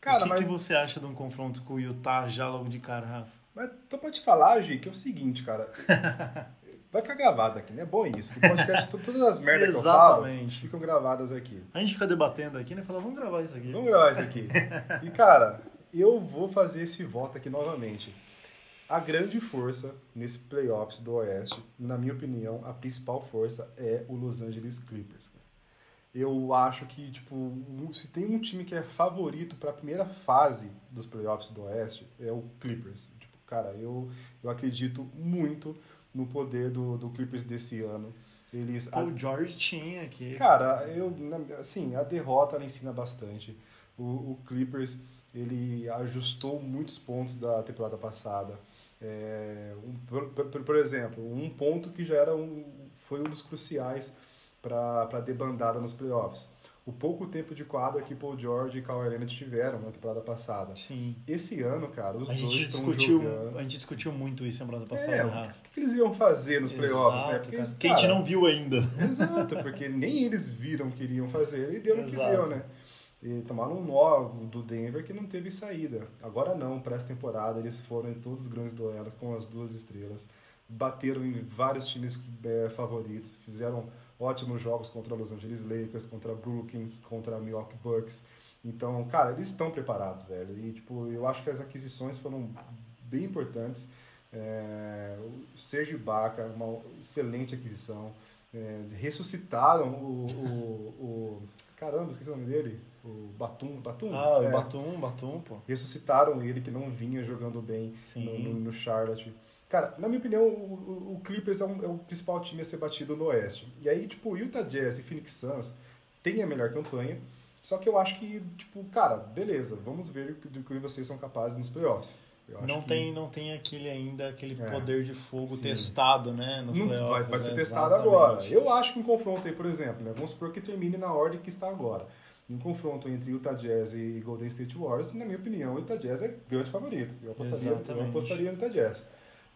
E: Cara,
D: o que,
E: mas,
D: que você acha de um confronto com o Utah já logo de cara, Rafa?
E: mas tô pra te falar, Gi, que é o seguinte, cara. *laughs* Vai ficar gravado aqui, né? É bom isso. Podcast, to- todas as merdas que eu falo ficam gravadas aqui.
D: A gente fica debatendo aqui, né? Fala, vamos gravar isso aqui.
E: Vamos gravar isso aqui. *laughs* E, cara, eu vou fazer esse voto aqui novamente. A grande força nesse playoffs do Oeste, na minha opinião, a principal força é o Los Angeles Clippers. Eu acho que, tipo, se tem um time que é favorito para a primeira fase dos playoffs do Oeste, é o Clippers. Cara, eu, eu acredito muito no poder do, do Clippers desse ano. Eles,
D: Pô, o George tinha aqui.
E: Cara, eu, assim, a derrota ela ensina bastante. O, o Clippers, ele ajustou muitos pontos da temporada passada. É, um, por, por- por exemplo, um ponto que já era um, foi um dos cruciais para a debandada nos playoffs. O pouco tempo de quadra que Paul George e Kawhi Leonard tiveram na temporada passada.
D: Sim.
E: Esse ano, cara, os
D: A
E: dois
D: gente,
E: estão
D: discutiu,
E: jogando...
D: a gente discutiu muito isso semana passada,
E: É,
D: né,
E: o
D: Rafa?
E: que, que eles iam fazer nos playoffs, né? Porque,
D: cara.
E: eles,
D: que a gente
E: cara,
D: não viu ainda. *laughs*
E: Exato, porque nem eles viram que iriam fazer e deu no que deu, né? E tomaram um nó do Denver que não teve saída. Agora não, para essa temporada eles foram em todos os grandes duelos com as duas estrelas. Bateram em vários times é, favoritos, fizeram ótimos jogos contra Los Angeles Lakers, contra Brooklyn, contra Milwaukee Bucks. Então, cara, eles estão preparados, velho. E, tipo, eu acho que as aquisições foram bem importantes. É, o Serge Ibaka, uma excelente aquisição. É, ressuscitaram o, o, o- Caramba, esqueci o nome dele. O Batum. Batum?
D: Ah,
E: É.
D: o Batum, Batum, pô.
E: Ressuscitaram ele, que não vinha jogando bem no, no- no Charlotte. Cara, na minha opinião, o, o- Clippers é, um- é o principal time a ser batido no Oeste. E aí, tipo, Utah Jazz e Phoenix Suns têm a melhor campanha. Só que eu acho que, tipo, cara, beleza, vamos ver do que vocês são capazes nos playoffs. Eu
D: Não
E: que
D: tem, não tem aquele ainda, aquele
E: É.
D: poder de fogo
E: Sim.
D: testado, né? Nos
E: Não
D: playoffs,
E: vai, vai ser
D: né?
E: testado
D: Exatamente.
E: agora. Eu acho que um confronto aí, por exemplo, né, vamos supor que termine na ordem que está agora. Um confronto entre Utah Jazz e Golden State Warriors, na minha opinião, o Utah Jazz é grande favorito. Eu apostaria, eu apostaria no Utah Jazz.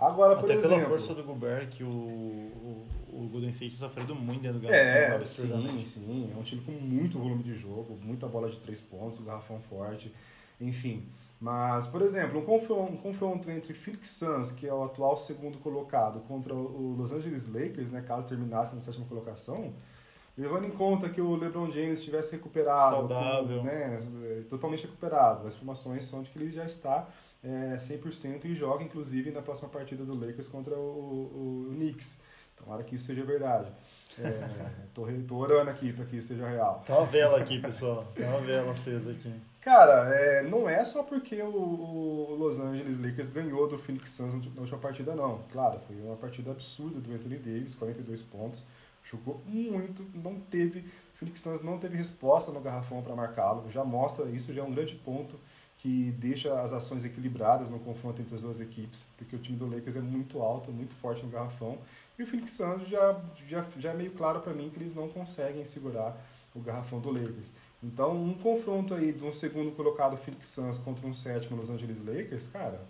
E: Agora, por
D: Até
E: exemplo...
D: pela força do Gobert, que o, o, o Golden State sofrendo muito dentro do
E: É,
D: garrafão,
E: sim,
D: absurdamente.
E: sim. É um time com muito volume de jogo, muita bola de três pontos, um garrafão forte, enfim. Mas, por exemplo, um confronto, um confronto entre Phoenix Suns, que é o atual segundo colocado, contra o Los Angeles Lakers, né, caso terminasse na sétima colocação, levando em conta que o LeBron James estivesse recuperado,
D: Saudável.
E: com, né, totalmente recuperado, as informações são de que ele já está é, 100% e joga, inclusive, na próxima partida do Lakers contra o, o, o Knicks. Tomara que isso seja verdade. É, tô, tô orando aqui para que isso seja real.
D: Tá uma vela aqui, pessoal. Tá uma vela acesa aqui.
E: Cara, é, não é só porque o, o Los Angeles Lakers ganhou do Phoenix Suns na última partida, não. Claro, foi uma partida absurda do Anthony Davis, 42 pontos. Jogou muito, não teve. O Phoenix Suns não teve resposta no garrafão para marcá-lo. Já mostra, isso já é um grande ponto que deixa as ações equilibradas no confronto entre as duas equipes, porque o time do Lakers é muito alto, muito forte no garrafão. E o Phoenix Suns já, já, já é meio claro para mim que eles não conseguem segurar o garrafão do Lakers. Então, um confronto aí de um segundo colocado Phoenix Suns contra um sétimo Los Angeles Lakers, cara,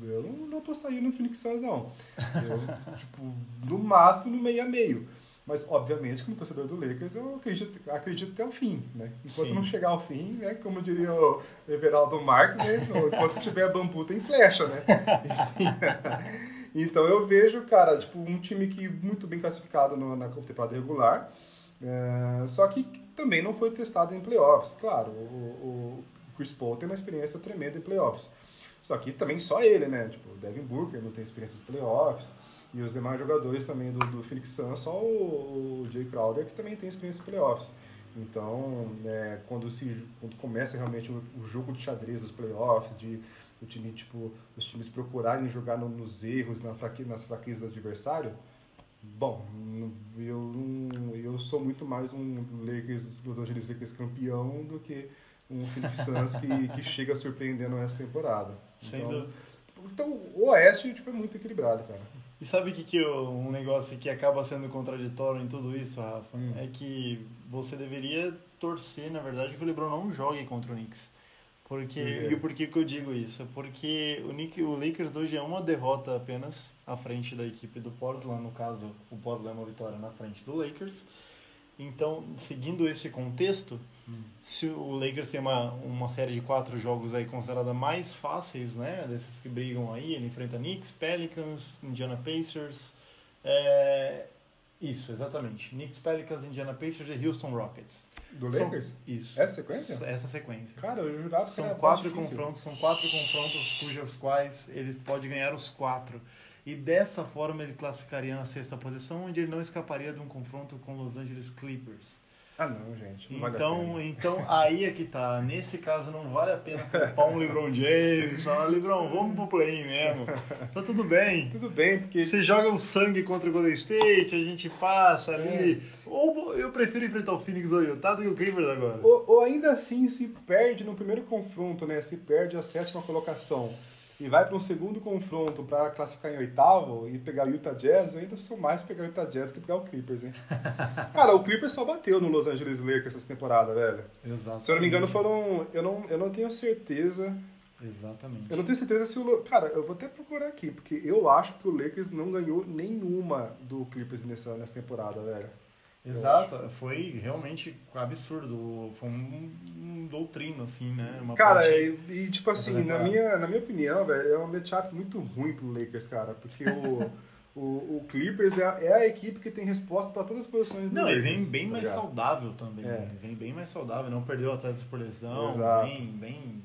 E: eu não, apostaria no Phoenix Suns, não. Eu, *laughs* tipo, no máximo no meio a meio. Mas, obviamente, como torcedor do Lakers, eu acredito, acredito até o fim, né? Enquanto
D: Sim.
E: não chegar ao fim, né? Como diria o Everaldo Marques, né? Enquanto tiver bambu, tem flecha, né? *laughs* então eu vejo, cara, tipo, um time que muito bem classificado no- na temporada regular, é, só que também não foi testado em playoffs. Claro, o, o Chris Paul tem uma experiência tremenda em playoffs. Só que também só ele, né? Tipo, o Devin Booker não tem experiência de playoffs. E os demais jogadores também do, do Phoenix Suns, só o, o Jay Crowder, que também tem experiência de playoffs. Então, é, quando, se, quando começa realmente o, o jogo de xadrez dos playoffs, de o time, tipo, os times procurarem jogar no- nos erros, na fraque, nas fraquezas do adversário, bom, eu, eu sou muito mais um Lakers, Los Angeles Lakers campeão do que um Phoenix Suns que, *laughs* que chega surpreendendo essa temporada.
D: Sem
E: Então,
D: dúvida.
E: então, o Oeste tipo, é muito equilibrado, cara.
D: E sabe o que, que eu- um negócio que acaba sendo contraditório em tudo isso, Rafa?
E: Hum.
D: É que você deveria torcer, na verdade, que o LeBron não jogue contra o Knicks. Porque,
E: Por quê?
D: e o porquê que eu digo isso? É porque o, Nick, o Lakers hoje é uma derrota apenas à frente da equipe do Portland, no caso, o Portland é uma vitória na frente do Lakers. Então, seguindo esse contexto, se o Lakers tem uma, uma série de quatro jogos aí considerada mais fáceis, né, desses que brigam aí, ele enfrenta Knicks, Pelicans, Indiana Pacers, é, isso, exatamente, Knicks, Pelicans, Indiana Pacers e Houston Rockets.
E: Do
D: São-
E: Lakers?
D: Isso.
E: Essa sequência?
D: Essa sequência.
E: Cara, eu jurava que
D: São
E: era
D: quatro confrontos, são quatro confrontos cujos quais ele pode ganhar os quatro. E dessa forma ele classificaria na sexta posição, onde ele não escaparia de um confronto com Los Angeles Clippers.
E: Ah, não, gente. Não vale
D: Então,
E: pena.
D: então aí é que tá. Nesse caso não vale a pena culpar um *laughs* LeBron James, falar, LeBron, vamos pro play mesmo. Tá tudo bem.
E: Tudo bem, porque.
D: Você joga o sangue contra o Golden State, a gente passa ali.
E: É.
D: Ou eu prefiro enfrentar o Phoenix ou o Utah do que o Clippers agora.
E: Ou, ou ainda assim se perde no primeiro confronto, né? Se perde a sétima colocação e vai para um segundo confronto para classificar em oitavo e pegar o Utah Jazz, eu ainda sou mais pegar o Utah Jazz que pegar o Clippers, hein? *laughs* Cara, o Clippers só bateu no Los Angeles Lakers essa temporada, velho.
D: Exato.
E: Se eu não me engano, foram. Eu não, eu não tenho certeza.
D: Exatamente.
E: Eu não tenho certeza se o. Cara, eu vou até procurar aqui, porque eu acho que o Lakers não ganhou nenhuma do Clippers nessa, nessa temporada, velho.
D: Exato, foi realmente absurdo. Foi um, um doutrino, assim, né? Uma
E: Cara,
D: parte-
E: e, e, tipo assim, na minha, na minha opinião, velho, é um matchup muito ruim pro Lakers, cara, porque o, *laughs* o, o Clippers é, a- é a equipe que tem resposta pra todas as posições do
D: Não, ele
E: Lakers.
D: vem bem
E: tá
D: mais
E: ligado?
D: saudável também.
E: É.
D: né? Vem bem mais saudável, não perdeu atletas por lesão,
E: Exato.
D: bem, bem.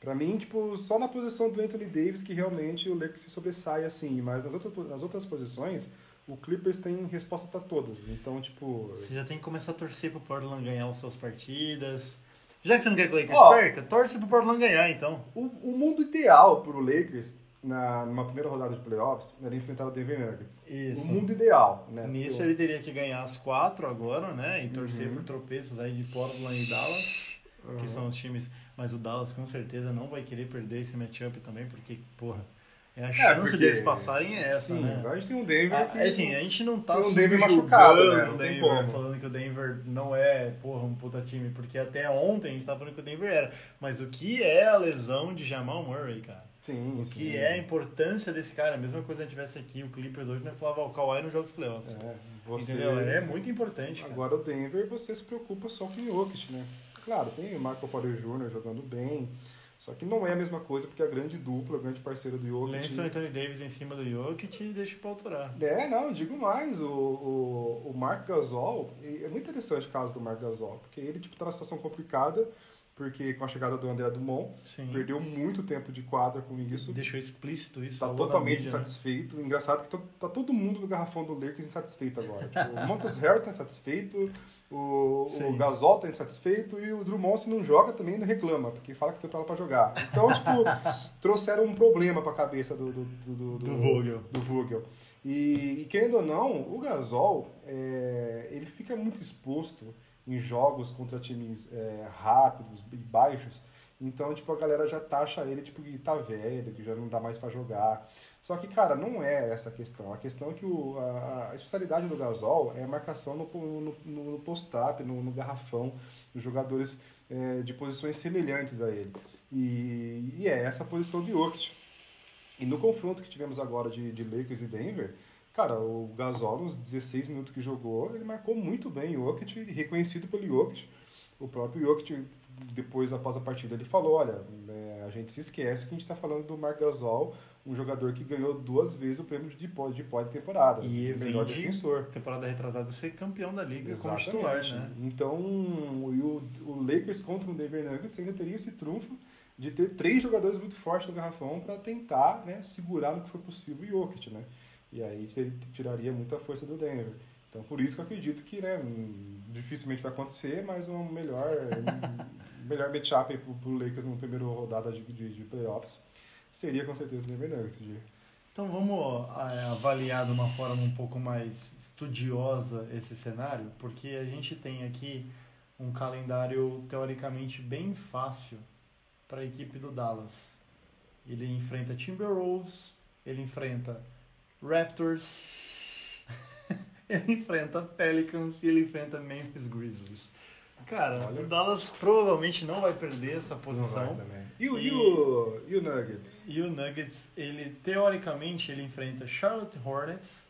E: Pra mim, tipo, só na posição do Anthony Davis que realmente o Lakers se sobressai, assim, mas nas outras, nas outras posições, o Clippers tem resposta pra todas. Então, tipo.
D: Você já tem que começar a torcer pro Portland ganhar as suas partidas. Já que você não quer que o Lakers
E: Ó.
D: perca, torce pro Portland ganhar, então.
E: O, o mundo ideal pro Lakers, na, numa primeira rodada de playoffs, era enfrentar o Denver Nuggets.
D: Isso.
E: O mundo ideal, né?
D: Nisso ele teria que ganhar as quatro agora, né? E torcer
E: Uhum.
D: por tropeços aí de Portland e Dallas, que são os times. Mas o Dallas com certeza não vai querer perder esse matchup também, porque, porra, é a chance
E: porque-
D: deles passarem é essa,
E: Sim,
D: né?
E: agora a gente tem um Denver
D: Ah,
E: que.
D: assim, a gente não tá
E: tem um Denver machucado, né? Não tem
D: Denver,
E: como.
D: falando que o Denver não é, porra, um puta time, porque até ontem a gente tava falando que o Denver era. Mas o que é a lesão de Jamal Murray, cara?
E: Sim,
D: O
E: sim.
D: que é a importância desse cara? A mesma coisa se a gente tivesse aqui o Clippers hoje, nós falava, o Kawhi não joga os playoffs.
E: É, você...
D: Entendeu? É muito importante, cara.
E: Agora o Denver, você se preocupa só com o Jokic, né? Claro, tem o Michael Porter Jr. jogando bem, só que não é a mesma coisa, porque a grande dupla, a grande parceira do Jokic...
D: O Anthony Davis em cima do Jokic e deixa pra autorar.
E: É, não, digo mais, o, o, o Mark Gasol, é muito interessante o caso do Mark Gasol, porque ele tipo, tá numa situação complicada, porque com a chegada do André Dumont,
D: Sim.
E: perdeu muito tempo de quadra com isso,
D: Deixou explícito isso.
E: tá totalmente
D: mídia, né?
E: insatisfeito. Engraçado que tá todo mundo do garrafão do Lakers insatisfeito agora. Tipo, o Montes Harrell tá insatisfeito, o, o. Gasol tá insatisfeito e o Drummond, se não joga, também não reclama, porque fala que foi pra lá pra jogar. Então, tipo, *laughs* trouxeram um problema pra cabeça do, do, do,
D: Do Vogel.
E: do Vogel. E, e querendo ou não, o Gasol, é, ele fica muito exposto em jogos contra times é, rápidos e baixos. Então, tipo, a galera já taxa ele, tipo, que tá velho, que já não dá mais pra jogar. Só que, cara, não é essa a questão. A questão é que o, a, a especialidade do Gasol é a marcação no, no, no, no post-up, no, no garrafão, dos jogadores é, de posições semelhantes a ele. E, e é essa a posição de Jokic. E no confronto que tivemos agora de, de Lakers e Denver, cara, o Gasol, nos 16 minutos que jogou, ele marcou muito bem o Jokic, reconhecido pelo Jokic. O próprio Jokic, depois, após a partida, ele falou, olha, é, a gente se esquece que a gente está falando do Marc Gasol, um jogador que ganhou duas vezes o prêmio de pó de, pó de temporada.
D: E
E: melhor
D: de
E: defensor.
D: temporada retrasada ser campeão da liga
E: Exatamente.
D: como titular, né?
E: Então, o, o Lakers contra o Denver Nuggets ainda teria esse trunfo de ter três jogadores muito fortes no garrafão para tentar né, segurar no que for possível o Jokic, né? E aí ter- tiraria muita força do Denver. Então, por isso que eu acredito que né, dificilmente vai acontecer, mas um melhor, *laughs* melhor matchup pro, pro Lakers na primeira rodada de, de, de playoffs seria com certeza o Denver Nuggets.
D: Então vamos é, avaliar de uma forma um pouco mais estudiosa esse cenário, porque a gente tem aqui um calendário teoricamente bem fácil para a equipe do Dallas. Ele enfrenta Timberwolves, ele enfrenta Raptors, ele enfrenta Pelicans e ele enfrenta Memphis Grizzlies. Cara,
E: Olha.
D: o Dallas provavelmente não vai perder essa posição.
E: E, o-
D: E-
E: e o, e o Nuggets?
D: E o Nuggets, ele teoricamente ele enfrenta Charlotte Hornets,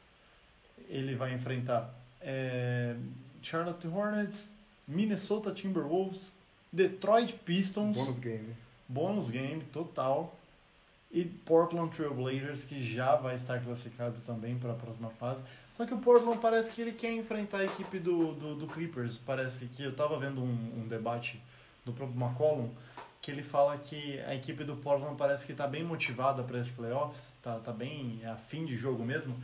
D: ele vai enfrentar é, Charlotte Hornets, Minnesota Timberwolves, Detroit Pistons,
E: Bônus game.
D: bônus game total, e Portland Trail Blazers, que já vai estar classificado também para a próxima fase. Só que o Portland parece que ele quer enfrentar a equipe do, do, do Clippers. Parece que eu estava vendo um, um debate do próprio McCollum que ele fala que a equipe do Portland parece que está bem motivada para esse playoffs, tá, tá bem a fim de jogo mesmo.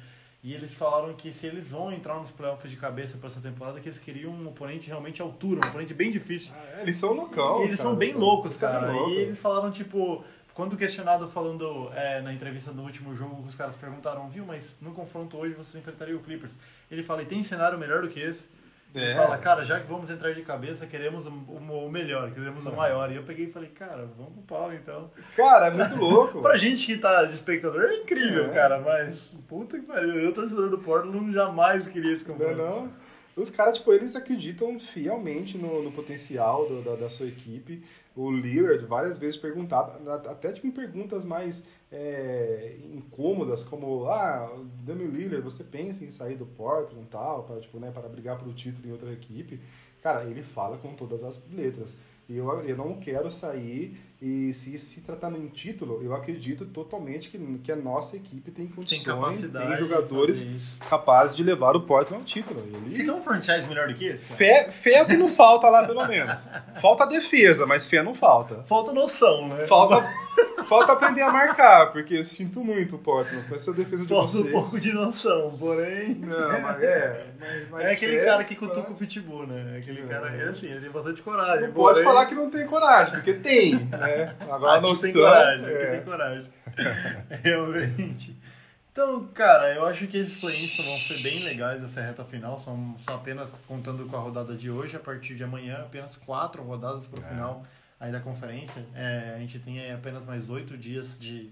D: E eles falaram que se eles vão entrar nos playoffs de cabeça para essa temporada, que eles queriam um oponente realmente à altura, um oponente bem difícil.
E: É, Eles são loucão.
D: E eles
E: cara.
D: são bem loucos, cara.
E: loucos.
D: E eles falaram, tipo, quando questionado falando é, na entrevista do último jogo, os caras perguntaram, viu, mas no confronto hoje você enfrentaria o Clippers. Ele fala, e tem cenário melhor do que esse? Ele
E: É.
D: fala, cara, já que vamos entrar de cabeça, queremos o, o- o melhor, queremos o maior. E eu peguei e falei, cara, vamos pro pau então.
E: Cara, é muito louco. *laughs*
D: Pra gente que tá de espectador é incrível,
E: É.
D: cara, mas puta que pariu. Eu, torcedor do Portland, jamais queria esse
E: Não,
D: confronto.
E: não. Os caras, tipo, eles acreditam fielmente no, no potencial do- da, da sua equipe. O Lillard, várias vezes perguntado, até tipo, em perguntas mais é, incômodas, como, ah, Damian Lillard, você pensa em sair do Portland e tal, para tipo, né, para brigar pelo título em outra equipe? Cara, ele fala com todas as letras. E eu, eu não quero sair, e se se tratando em título, eu acredito totalmente que, que a nossa equipe tem
D: Tem
E: condições, tem
D: de
E: jogadores capazes de levar o Portland ao título. Ele...
D: Você quer um franchise melhor do que esse? cara?
E: Fé, fé é o que não falta lá, pelo menos. *laughs* Falta defesa, mas fé não falta.
D: Falta noção, né?
E: Falta, *laughs* falta aprender a marcar, porque eu sinto muito o Portland com essa defesa de
D: Falta um
E: vocês.
D: pouco de noção, porém.
E: Não, mas é. mas- mas
D: É aquele
E: fé,
D: cara que cutuca o pitbull, né? Aquele
E: É.
D: cara, é assim, ele tem bastante coragem.
E: Não pode falar que não tem coragem, porque tem, né? Agora a
D: Aqui
E: noção.
D: tem coragem,
E: é.
D: tem coragem. *laughs* Realmente. Então, cara, eu acho que esses play-ins vão ser bem legais essa reta final. São, são apenas, contando com a rodada de hoje, a partir de amanhã, apenas quatro rodadas para o
E: É.
D: final aí da conferência. É, a gente tem aí apenas mais oito dias de,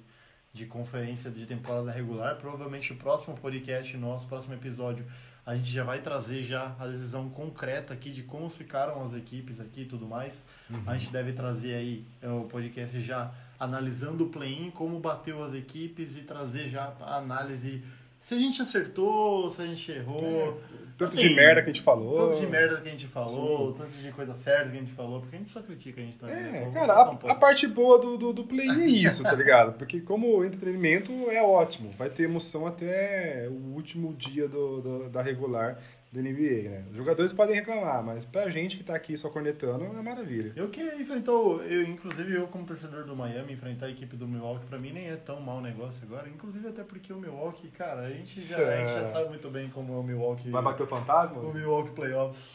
D: de conferência de temporada regular. Provavelmente o próximo podcast, nosso próximo episódio, a gente já vai trazer já a decisão concreta aqui de como ficaram as equipes aqui e tudo mais. A gente deve trazer aí é, o podcast já analisando o play-in, como bateu as equipes e trazer já a análise se a gente acertou, se a gente errou.
E: Tanto
D: Assim,
E: de merda que a gente falou.
D: Tanto de merda que a gente falou, tanto de coisa certa que a gente falou, porque a gente só critica a gente também. né?
E: É, cara,
D: um
E: a,
D: pouco.
E: a parte boa do, do, do play é isso, tá ligado? Porque como entretenimento é ótimo, vai ter emoção até o último dia do, do- da regular da NBA, né? Os jogadores podem reclamar, mas pra gente que tá aqui só cornetando é maravilha.
D: Eu que enfrentou, eu, inclusive eu como torcedor do Miami, enfrentar a equipe do Milwaukee, pra mim nem é tão mau negócio agora. Inclusive até porque o Milwaukee, cara, a gente já, a gente já sabe muito bem como é o Milwaukee.
E: Vai bater o fantasma?
D: o Milwaukee Playoffs.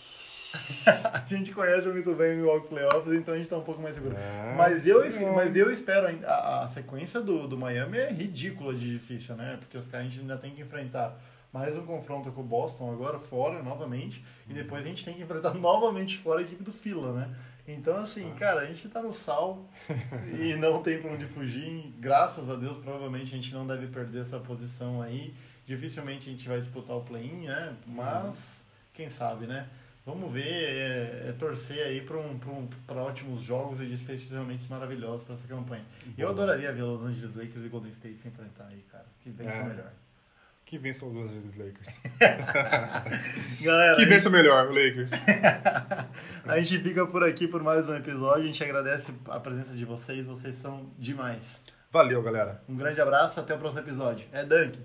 D: *laughs* a gente conhece muito bem o Milwaukee Playoffs, então a gente tá um pouco mais seguro.
E: É,
D: mas, eu,
E: sim.
D: mas eu espero, ainda- a, a sequência do, do Miami é ridícula de difícil, né? Porque os caras a gente ainda tem que enfrentar mais um confronto com o Boston agora fora, novamente, e depois a gente tem que enfrentar *laughs* novamente fora a equipe do Fila, né? Então, assim, cara, a gente tá no sal *laughs* e não tem pra onde fugir. Graças a Deus, provavelmente a gente não deve perder essa posição aí. Dificilmente a gente vai disputar o play-in, né? Mas, quem sabe, né? Vamos ver, é, é torcer aí para um, pra um, pra ótimos jogos e desfechos realmente maravilhosos para essa campanha. E eu adoraria ver Los Angeles Lakers e Golden State se enfrentar aí, cara. Que vença
E: É.
D: melhor.
E: Que vença os Los Angeles Lakers. *laughs*
D: Galera,
E: que vença o melhor, o Lakers. *laughs*
D: A gente fica por aqui por mais um episódio. A gente agradece a presença de vocês. Vocês são demais.
E: Valeu, galera.
D: Um grande abraço. Até o próximo episódio. É Dunk.